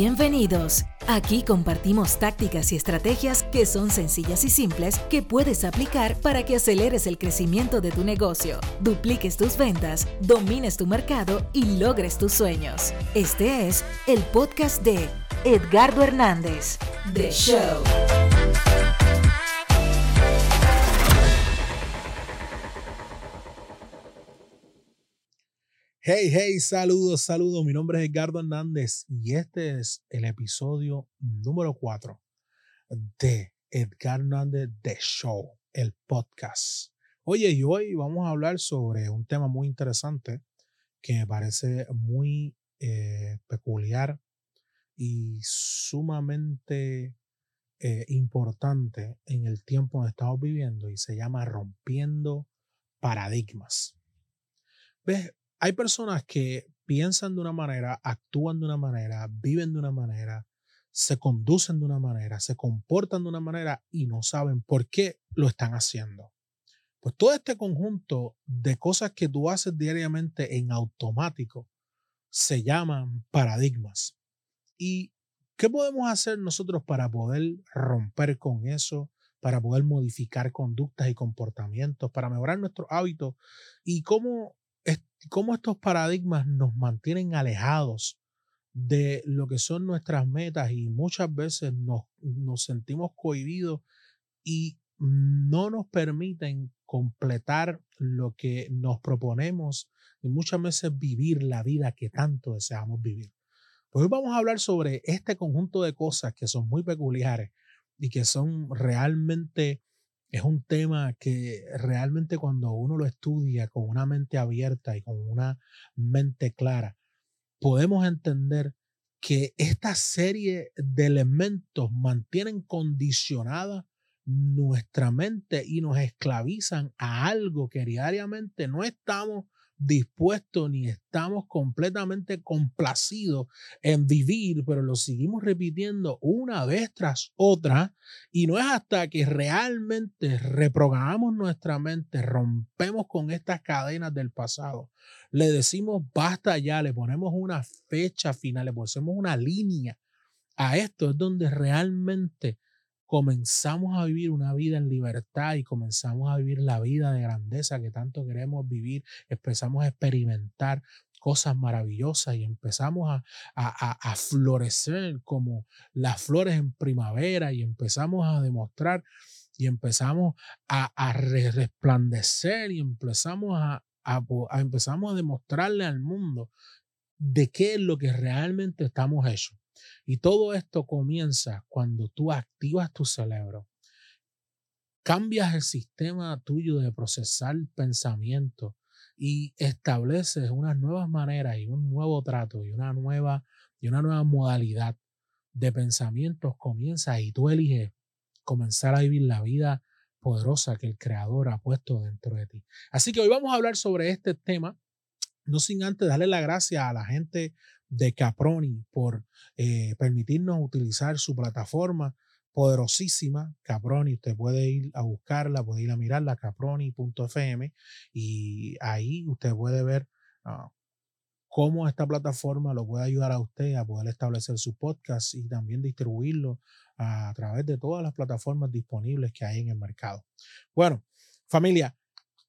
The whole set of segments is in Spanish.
Bienvenidos. Aquí compartimos tácticas y estrategias que son sencillas y simples que puedes aplicar para que aceleres el crecimiento de tu negocio, dupliques tus ventas, domines tu mercado y logres tus sueños. Este es el podcast de Edgardo Hernández, The Show. Hey, hey, saludos, saludos. Mi nombre es Edgardo Hernández y este es el episodio número 4 de Edgar Hernández The Show, el podcast. Oye, y hoy vamos a hablar sobre un tema muy interesante que me parece muy eh, peculiar y sumamente eh, importante en el tiempo que estamos viviendo y se llama rompiendo paradigmas. ¿Ves? Hay personas que piensan de una manera, actúan de una manera, viven de una manera, se conducen de una manera, se comportan de una manera y no saben por qué lo están haciendo. Pues todo este conjunto de cosas que tú haces diariamente en automático se llaman paradigmas. ¿Y qué podemos hacer nosotros para poder romper con eso, para poder modificar conductas y comportamientos, para mejorar nuestros hábitos? ¿Y cómo cómo estos paradigmas nos mantienen alejados de lo que son nuestras metas y muchas veces nos, sentimos cohibidos y no nos permiten completar lo que nos proponemos y muchas veces vivir la vida que tanto deseamos vivir. Pues hoy vamos a hablar sobre este conjunto de cosas que son muy peculiares y que son realmente es un tema que realmente cuando uno lo estudia con una mente abierta y con una mente clara, podemos entender que esta serie de elementos mantienen condicionada nuestra mente y nos esclavizan a algo que diariamente no estamos dispuestos ni estamos completamente complacidos en vivir, pero lo seguimos repitiendo una vez tras otra y no es hasta que realmente reprogramamos nuestra mente, rompemos con estas cadenas del pasado, le decimos basta ya, le ponemos una fecha final, le ponemos una línea. A esto, es donde realmente comenzamos a vivir una vida en libertad y comenzamos a vivir la vida de grandeza que tanto queremos vivir, empezamos a experimentar cosas maravillosas y empezamos a, a, florecer como las flores en primavera y empezamos a demostrar y empezamos a, a resplandecer y empezamos a, empezamos a demostrarle al mundo de qué es lo que realmente estamos hechos. Y todo esto comienza cuando tú activas tu cerebro, cambias el sistema tuyo de procesar pensamiento y estableces unas nuevas maneras y un nuevo trato y una nueva, y una nueva modalidad de pensamientos comienza y tú eliges comenzar a vivir la vida poderosa que el creador ha puesto dentro de ti. Así que hoy vamos a hablar sobre este tema, no sin antes darle la gracia a la gente de Caproni por eh, permitirnos utilizar su plataforma poderosísima, Caproni, usted puede ir a buscarla, puede ir a mirarla, caproni.fm, y ahí usted puede ver ah, cómo esta plataforma lo puede ayudar a usted a poder establecer su podcast y también distribuirlo a través de todas las plataformas disponibles que hay en el mercado. Bueno, familia,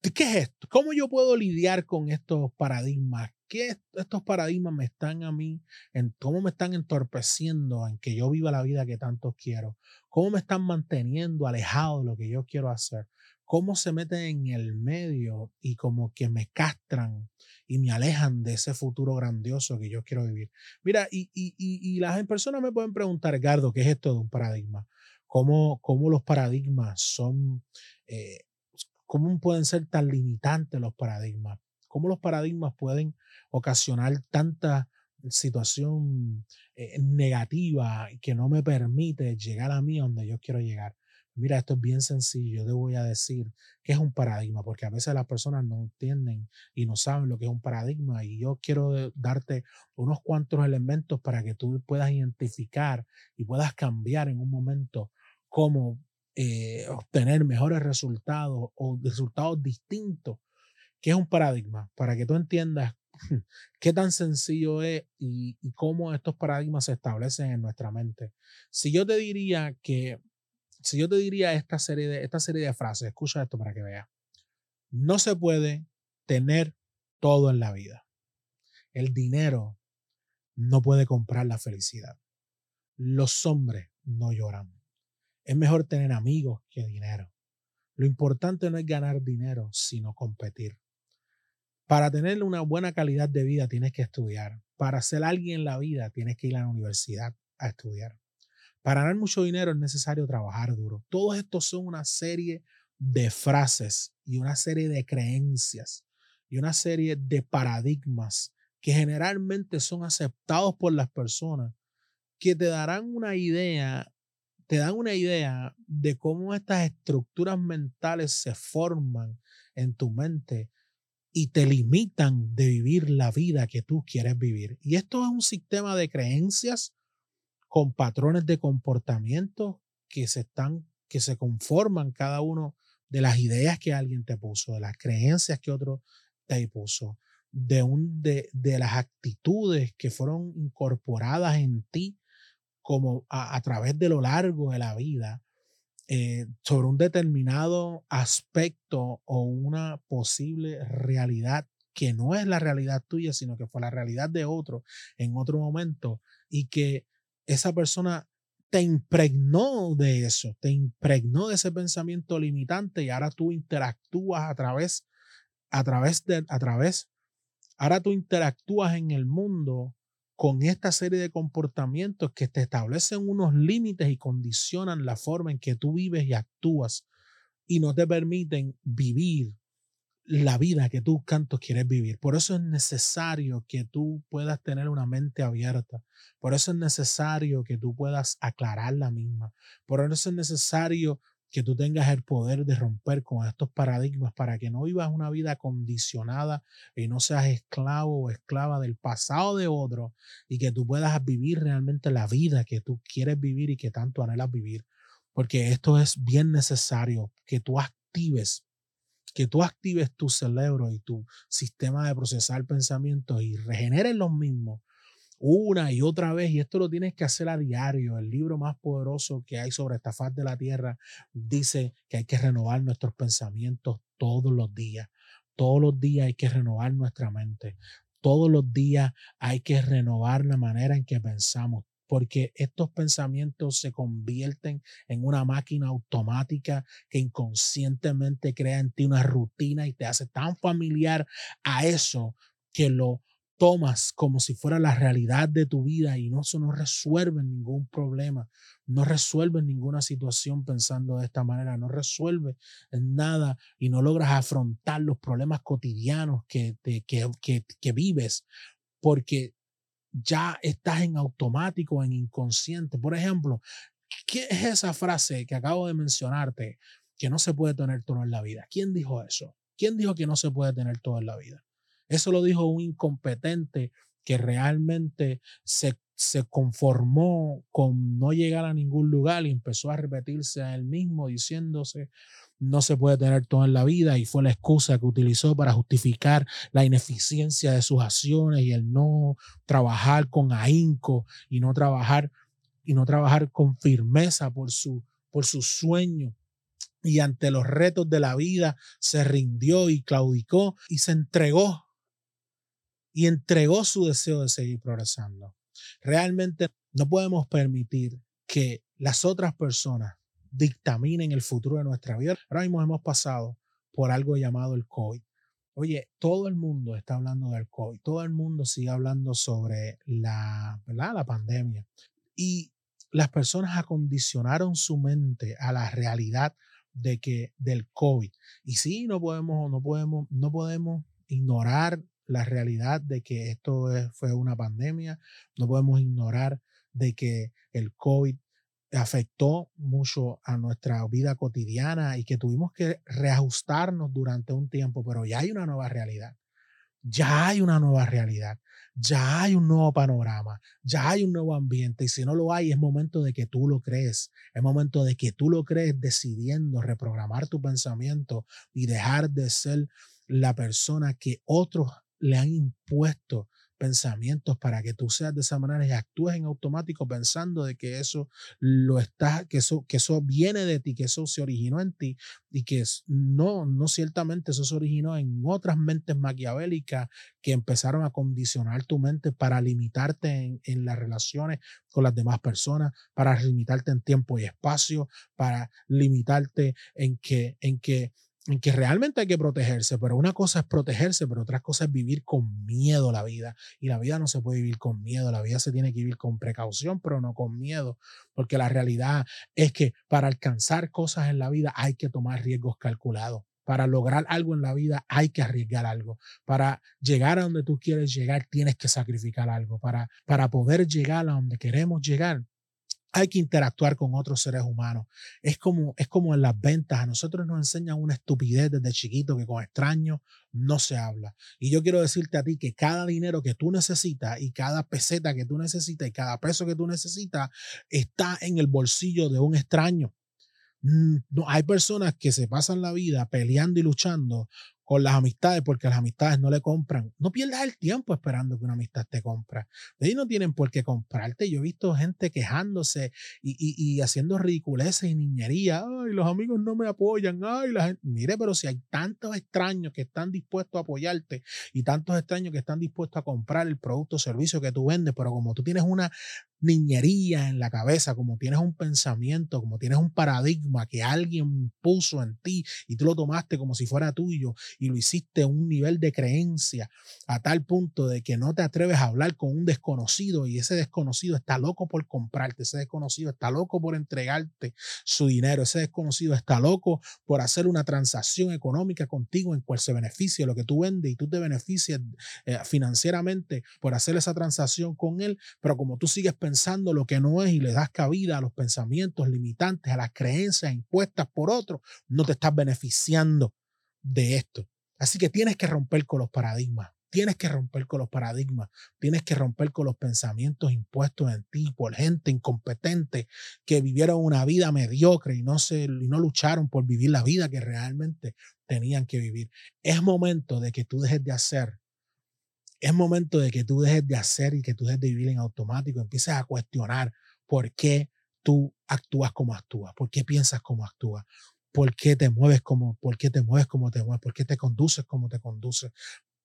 ¿qué es esto? ¿Cómo yo puedo lidiar con estos paradigmas? qué estos paradigmas me están a mí, en cómo me están entorpeciendo en que yo viva la vida que tanto quiero, cómo me están manteniendo alejado de lo que yo quiero hacer, cómo se meten en el medio y como que me castran y me alejan de ese futuro grandioso que yo quiero vivir. Mira, y, y, y, las personas me pueden preguntar, Gardo, ¿qué es esto de un paradigma? ¿Cómo, cómo los paradigmas son, eh, cómo pueden ser tan limitantes los paradigmas? cómo los paradigmas pueden ocasionar tanta situación eh, negativa que no me permite llegar a mí donde yo quiero llegar. Mira, esto es bien sencillo. Yo te voy a decir qué es un paradigma, porque a veces las personas no entienden y no saben lo que es un paradigma. Y yo quiero darte unos cuantos elementos para que tú puedas identificar y puedas cambiar en un momento cómo eh, obtener mejores resultados o resultados distintos ¿Qué es un paradigma? Para que tú entiendas qué tan sencillo es y, y, cómo estos paradigmas se establecen en nuestra mente. Si yo te diría que, si yo te diría esta serie de, esta serie de frases, escucha esto para que veas. No se puede tener todo en la vida. El dinero no puede comprar la felicidad. Los hombres no lloran. Es mejor tener amigos que dinero. Lo importante no es ganar dinero, sino competir. Para tener una buena calidad de vida tienes que estudiar. Para ser alguien en la vida tienes que ir a la universidad a estudiar. Para ganar mucho dinero es necesario trabajar duro. Todos estos son una serie de frases y una serie de creencias y una serie de paradigmas que generalmente son aceptados por las personas que te darán una idea, te dan una idea de cómo estas estructuras mentales se forman en tu mente y te limitan de vivir la vida que tú quieres vivir. Y esto es un sistema de creencias con patrones de comportamiento que se están que se conforman cada uno de las ideas que alguien te puso, de las creencias que otro te puso, de, un, de, de las actitudes que fueron incorporadas en ti como a, través de lo largo de la vida eh, sobre un determinado aspecto o una posible realidad que no es la realidad tuya, sino que fue la realidad de otro en otro momento y que esa persona te impregnó de eso, te impregnó de ese pensamiento limitante y ahora tú interactúas a través, a través de, a través, ahora tú interactúas en el mundo con esta serie de comportamientos que te establecen unos límites y condicionan la forma en que tú vives y actúas y no te permiten vivir la vida que tú cantos quieres vivir. Por eso es necesario que tú puedas tener una mente abierta. Por eso es necesario que tú puedas aclarar la misma. Por eso es necesario que tú tengas el poder de romper con estos paradigmas para que no vivas una vida condicionada y no seas esclavo o esclava del pasado de otro y que tú puedas vivir realmente la vida que tú quieres vivir y que tanto anhelas vivir. Porque esto es bien necesario que tú actives, que tú actives tu cerebro y tu sistema de procesar pensamientos y regeneres los mismos una y otra vez, y esto lo tienes que hacer a diario. El libro más poderoso que hay sobre esta faz de la tierra dice que hay que renovar nuestros pensamientos todos los días. Todos los días hay que renovar nuestra mente. Todos los días hay que renovar la manera en que pensamos porque estos pensamientos se convierten en una máquina automática que inconscientemente crea en ti una rutina y te hace tan familiar a eso que lo tomas como si fuera la realidad de tu vida y no, eso no resuelve ningún problema, no resuelve ninguna situación pensando de esta manera, no resuelve nada y no logras afrontar los problemas cotidianos que, te, que, que, que vives porque ya estás en automático, en inconsciente. Por ejemplo, ¿qué es esa frase que acabo de mencionarte que no se puede tener todo en la vida? ¿Quién dijo eso? ¿Quién dijo que no se puede tener todo en la vida? Eso lo dijo un incompetente que realmente se, se conformó con no llegar a ningún lugar y empezó a repetirse a él mismo diciéndose no se puede tener todo en la vida y fue la excusa que utilizó para justificar la ineficiencia de sus acciones y el no trabajar con ahínco y no trabajar y no trabajar con firmeza por su por su sueño. Y ante los retos de la vida se rindió y claudicó y se entregó y entregó su deseo de seguir progresando. Realmente no podemos permitir que las otras personas dictaminen el futuro de nuestra vida. Ahora mismo hemos pasado por algo llamado el COVID. Oye, todo el mundo está hablando del COVID, todo el mundo sigue hablando sobre la, ¿verdad? la pandemia. Y las personas acondicionaron su mente a la realidad de que del COVID. Y sí, no podemos, no podemos, no podemos ignorar la realidad de que esto fue una pandemia. No podemos ignorar de que el COVID afectó mucho a nuestra vida cotidiana y que tuvimos que reajustarnos durante un tiempo, pero ya hay una nueva realidad. Ya hay una nueva realidad, ya hay un nuevo panorama, ya hay un nuevo ambiente y si no lo hay es momento de que tú lo crees, es momento de que tú lo crees decidiendo reprogramar tu pensamiento y dejar de ser la persona que otros le han impuesto pensamientos para que tú seas de esa manera y actúes en automático pensando de que eso lo está, que eso, que eso viene de ti, que eso se originó en ti y que no, no ciertamente eso se originó en otras mentes maquiavélicas que empezaron a condicionar tu mente para limitarte en, en las relaciones con las demás personas, para limitarte en tiempo y espacio, para limitarte en que, en que que realmente hay que protegerse, pero una cosa es protegerse, pero otra cosa es vivir con miedo la vida. Y la vida no se puede vivir con miedo, la vida se tiene que vivir con precaución, pero no con miedo, porque la realidad es que para alcanzar cosas en la vida hay que tomar riesgos calculados. Para lograr algo en la vida hay que arriesgar algo. Para llegar a donde tú quieres llegar tienes que sacrificar algo. Para, para poder llegar a donde queremos llegar hay que interactuar con otros seres humanos. Es como, es como en las ventas. A nosotros nos enseñan una estupidez desde chiquito que con extraños no se habla. Y yo quiero decirte a ti que cada dinero que tú necesitas y cada peseta que tú necesitas y cada peso que tú necesitas está en el bolsillo de un extraño. Mm, no, hay personas que se pasan la vida peleando y luchando con las amistades porque las amistades no le compran. No pierdas el tiempo esperando que una amistad te compre. Ellos no tienen por qué comprarte. Yo he visto gente quejándose y, y, haciendo ridiculeces y niñería. Ay, los amigos no me apoyan. Ay, la gente. Mire, pero si hay tantos extraños que están dispuestos a apoyarte y tantos extraños que están dispuestos a comprar el producto o servicio que tú vendes, pero como tú tienes una niñería en la cabeza, como tienes un pensamiento, como tienes un paradigma que alguien puso en ti y tú lo tomaste como si fuera tuyo y lo hiciste a un nivel de creencia a tal punto de que no te atreves a hablar con un desconocido y ese desconocido está loco por comprarte, ese desconocido está loco por entregarte su dinero, ese desconocido está loco por hacer una transacción económica contigo en cual se beneficie lo que tú vendes y tú te beneficias eh, financieramente por hacer esa transacción con él, pero como tú sigues pensando pensando lo que no es y le das cabida a los pensamientos limitantes, a las creencias impuestas por otros, no te estás beneficiando de esto. Así que tienes que romper con los paradigmas. Tienes que romper con los paradigmas, tienes que romper con los pensamientos impuestos en ti por gente incompetente que vivieron una vida mediocre y no, se, y no lucharon por vivir la vida que realmente tenían que vivir. Es momento de que tú dejes de hacer es momento de que tú dejes de hacer y que tú dejes de vivir en automático, empieces a cuestionar por qué tú actúas como actúas, por qué piensas como actúas, por qué te mueves como, por qué te mueves como te mueves, por qué te conduces como te conduces,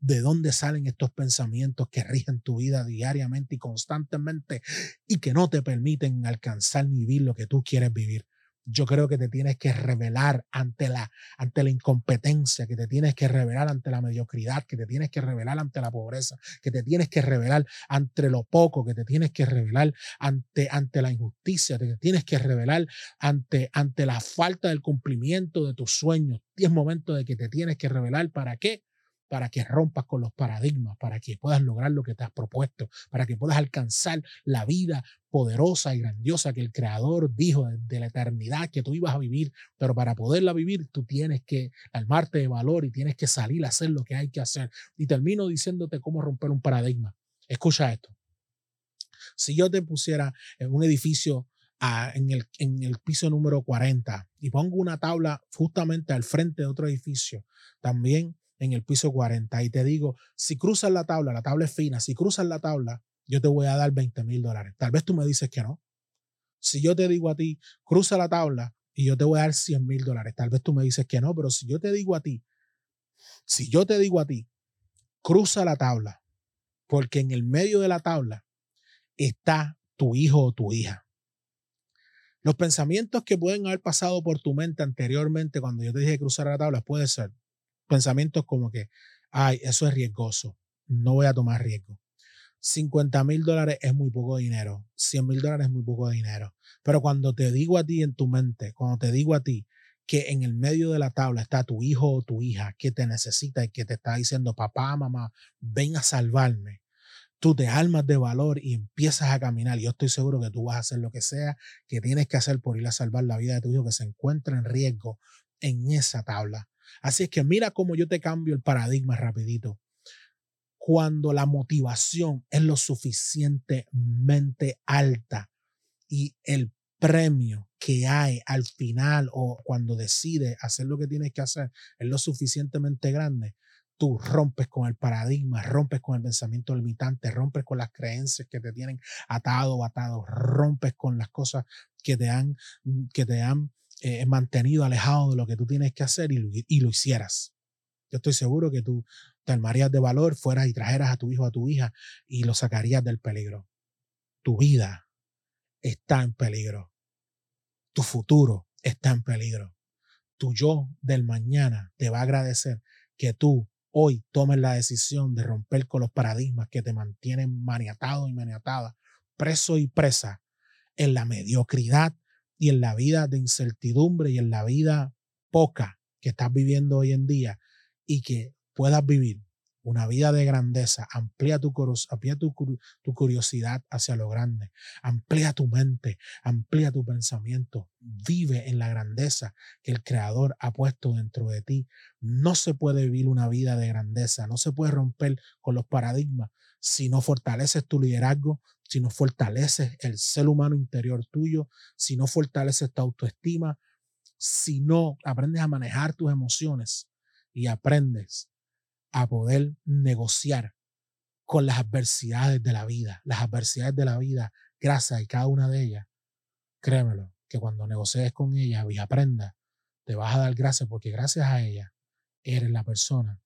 de dónde salen estos pensamientos que rigen tu vida diariamente y constantemente y que no te permiten alcanzar ni vivir lo que tú quieres vivir yo creo que te tienes que revelar ante la, ante la incompetencia, que te tienes que revelar ante la mediocridad, que te tienes que revelar ante la pobreza, que te tienes que revelar ante lo poco, que te tienes que revelar ante, ante la injusticia, que te tienes que revelar ante, ante la falta del cumplimiento de tus sueños. Es momento de que te tienes que revelar para qué, para que rompas con los paradigmas, para que puedas lograr lo que te has propuesto, para que puedas alcanzar la vida poderosa y grandiosa que el Creador dijo de la eternidad que tú ibas a vivir. Pero para poderla vivir, tú tienes que armarte de valor y tienes que salir a hacer lo que hay que hacer. Y termino diciéndote cómo romper un paradigma. Escucha esto. Si yo te pusiera en un edificio en, el, en el piso número 40 y pongo una tabla justamente al frente de otro edificio, también en el piso 40 y te digo, si cruzas la tabla, la tabla es fina, si cruzas la tabla, yo te voy a dar 20 mil dólares. Tal vez tú me dices que no. Si yo te digo a ti, cruza la tabla y yo te voy a dar 100 mil dólares, tal vez tú me dices que no, pero si yo te digo a ti, si yo te digo a ti, cruza la tabla, porque en el medio de la tabla está tu hijo o tu hija. Los pensamientos que pueden haber pasado por tu mente anteriormente cuando yo te dije cruzar la tabla puede ser, pensamientos como que, ay, eso es riesgoso, no voy a tomar riesgo. 50 mil dólares es muy poco dinero, 100 mil dólares es muy poco dinero. Pero cuando te digo a ti en tu mente, cuando te digo a ti que en el medio de la tabla está tu hijo o tu hija que te necesita y que te está diciendo, papá, mamá, ven a salvarme, tú te armas de valor y empiezas a caminar. Yo estoy seguro que tú vas a hacer lo que sea que tienes que hacer por ir a salvar la vida de tu hijo que se encuentra en riesgo en esa tabla. Así es que mira cómo yo te cambio el paradigma rapidito. Cuando la motivación es lo suficientemente alta y el premio que hay al final o cuando decides hacer lo que tienes que hacer es lo suficientemente grande, tú rompes con el paradigma, rompes con el pensamiento limitante, rompes con las creencias que te tienen atado o atado, rompes con las cosas que te han, que te han eh, mantenido alejado de lo que tú tienes que hacer y lo, y lo hicieras. Yo estoy seguro que tú te armarías de valor, fueras y trajeras a tu hijo a tu hija y lo sacarías del peligro. Tu vida está en peligro. Tu futuro está en peligro. Tu yo del mañana te va a agradecer que tú hoy tomes la decisión de romper con los paradigmas que te mantienen maniatado y maniatada, preso y presa en la mediocridad y en la vida de incertidumbre y en la vida poca que estás viviendo hoy en día y que puedas vivir una vida de grandeza, amplía tu, curiosidad hacia lo grande, amplía tu mente, amplía tu pensamiento, vive en la grandeza que el Creador ha puesto dentro de ti. No se puede vivir una vida de grandeza, no se puede romper con los paradigmas si no fortaleces tu liderazgo, si no fortaleces el ser humano interior tuyo, si no fortaleces tu autoestima, si no aprendes a manejar tus emociones y aprendes a poder negociar con las adversidades de la vida. Las adversidades de la vida, gracias y cada una de ellas, créemelo, que cuando negocies con ellas y aprendas, te vas a dar gracias porque gracias a ellas eres la persona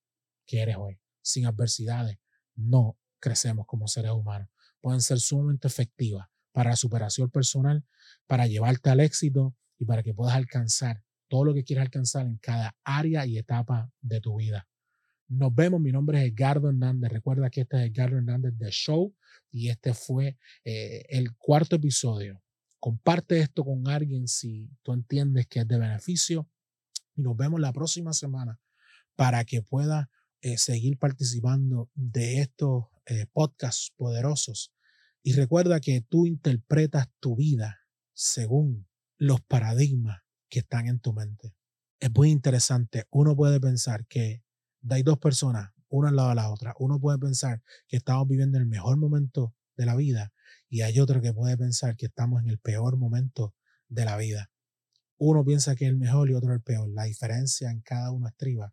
que eres hoy. Sin adversidades no crecemos como seres humanos. Pueden ser sumamente efectivas para la superación personal, para llevarte al éxito y para que puedas alcanzar todo lo que quieras alcanzar en cada área y etapa de tu vida. Nos vemos. Mi nombre es Edgardo Hernández. Recuerda que este es Edgardo Hernández de Show y este fue eh, el cuarto episodio. Comparte esto con alguien si tú entiendes que es de beneficio y nos vemos la próxima semana para que pueda eh, seguir participando de estos eh, podcasts poderosos. Y recuerda que tú interpretas tu vida según los paradigmas que están en tu mente. Es muy interesante. Uno puede pensar que hay dos personas, una al lado de la otra. Uno puede pensar que estamos viviendo el mejor momento de la vida y hay otro que puede pensar que estamos en el peor momento de la vida. Uno piensa que es el mejor y otro el peor. La diferencia en cada uno estriba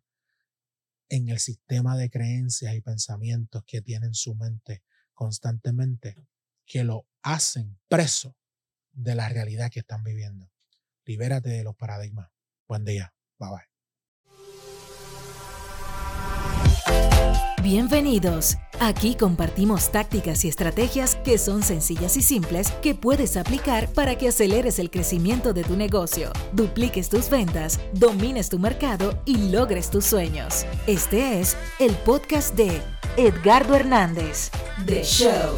en el sistema de creencias y pensamientos que tienen su mente constantemente, que lo hacen preso de la realidad que están viviendo. Libérate de los paradigmas. Buen día. Bye bye. Bienvenidos. Aquí compartimos tácticas y estrategias que son sencillas y simples que puedes aplicar para que aceleres el crecimiento de tu negocio, dupliques tus ventas, domines tu mercado y logres tus sueños. Este es el podcast de Edgardo Hernández, The Show.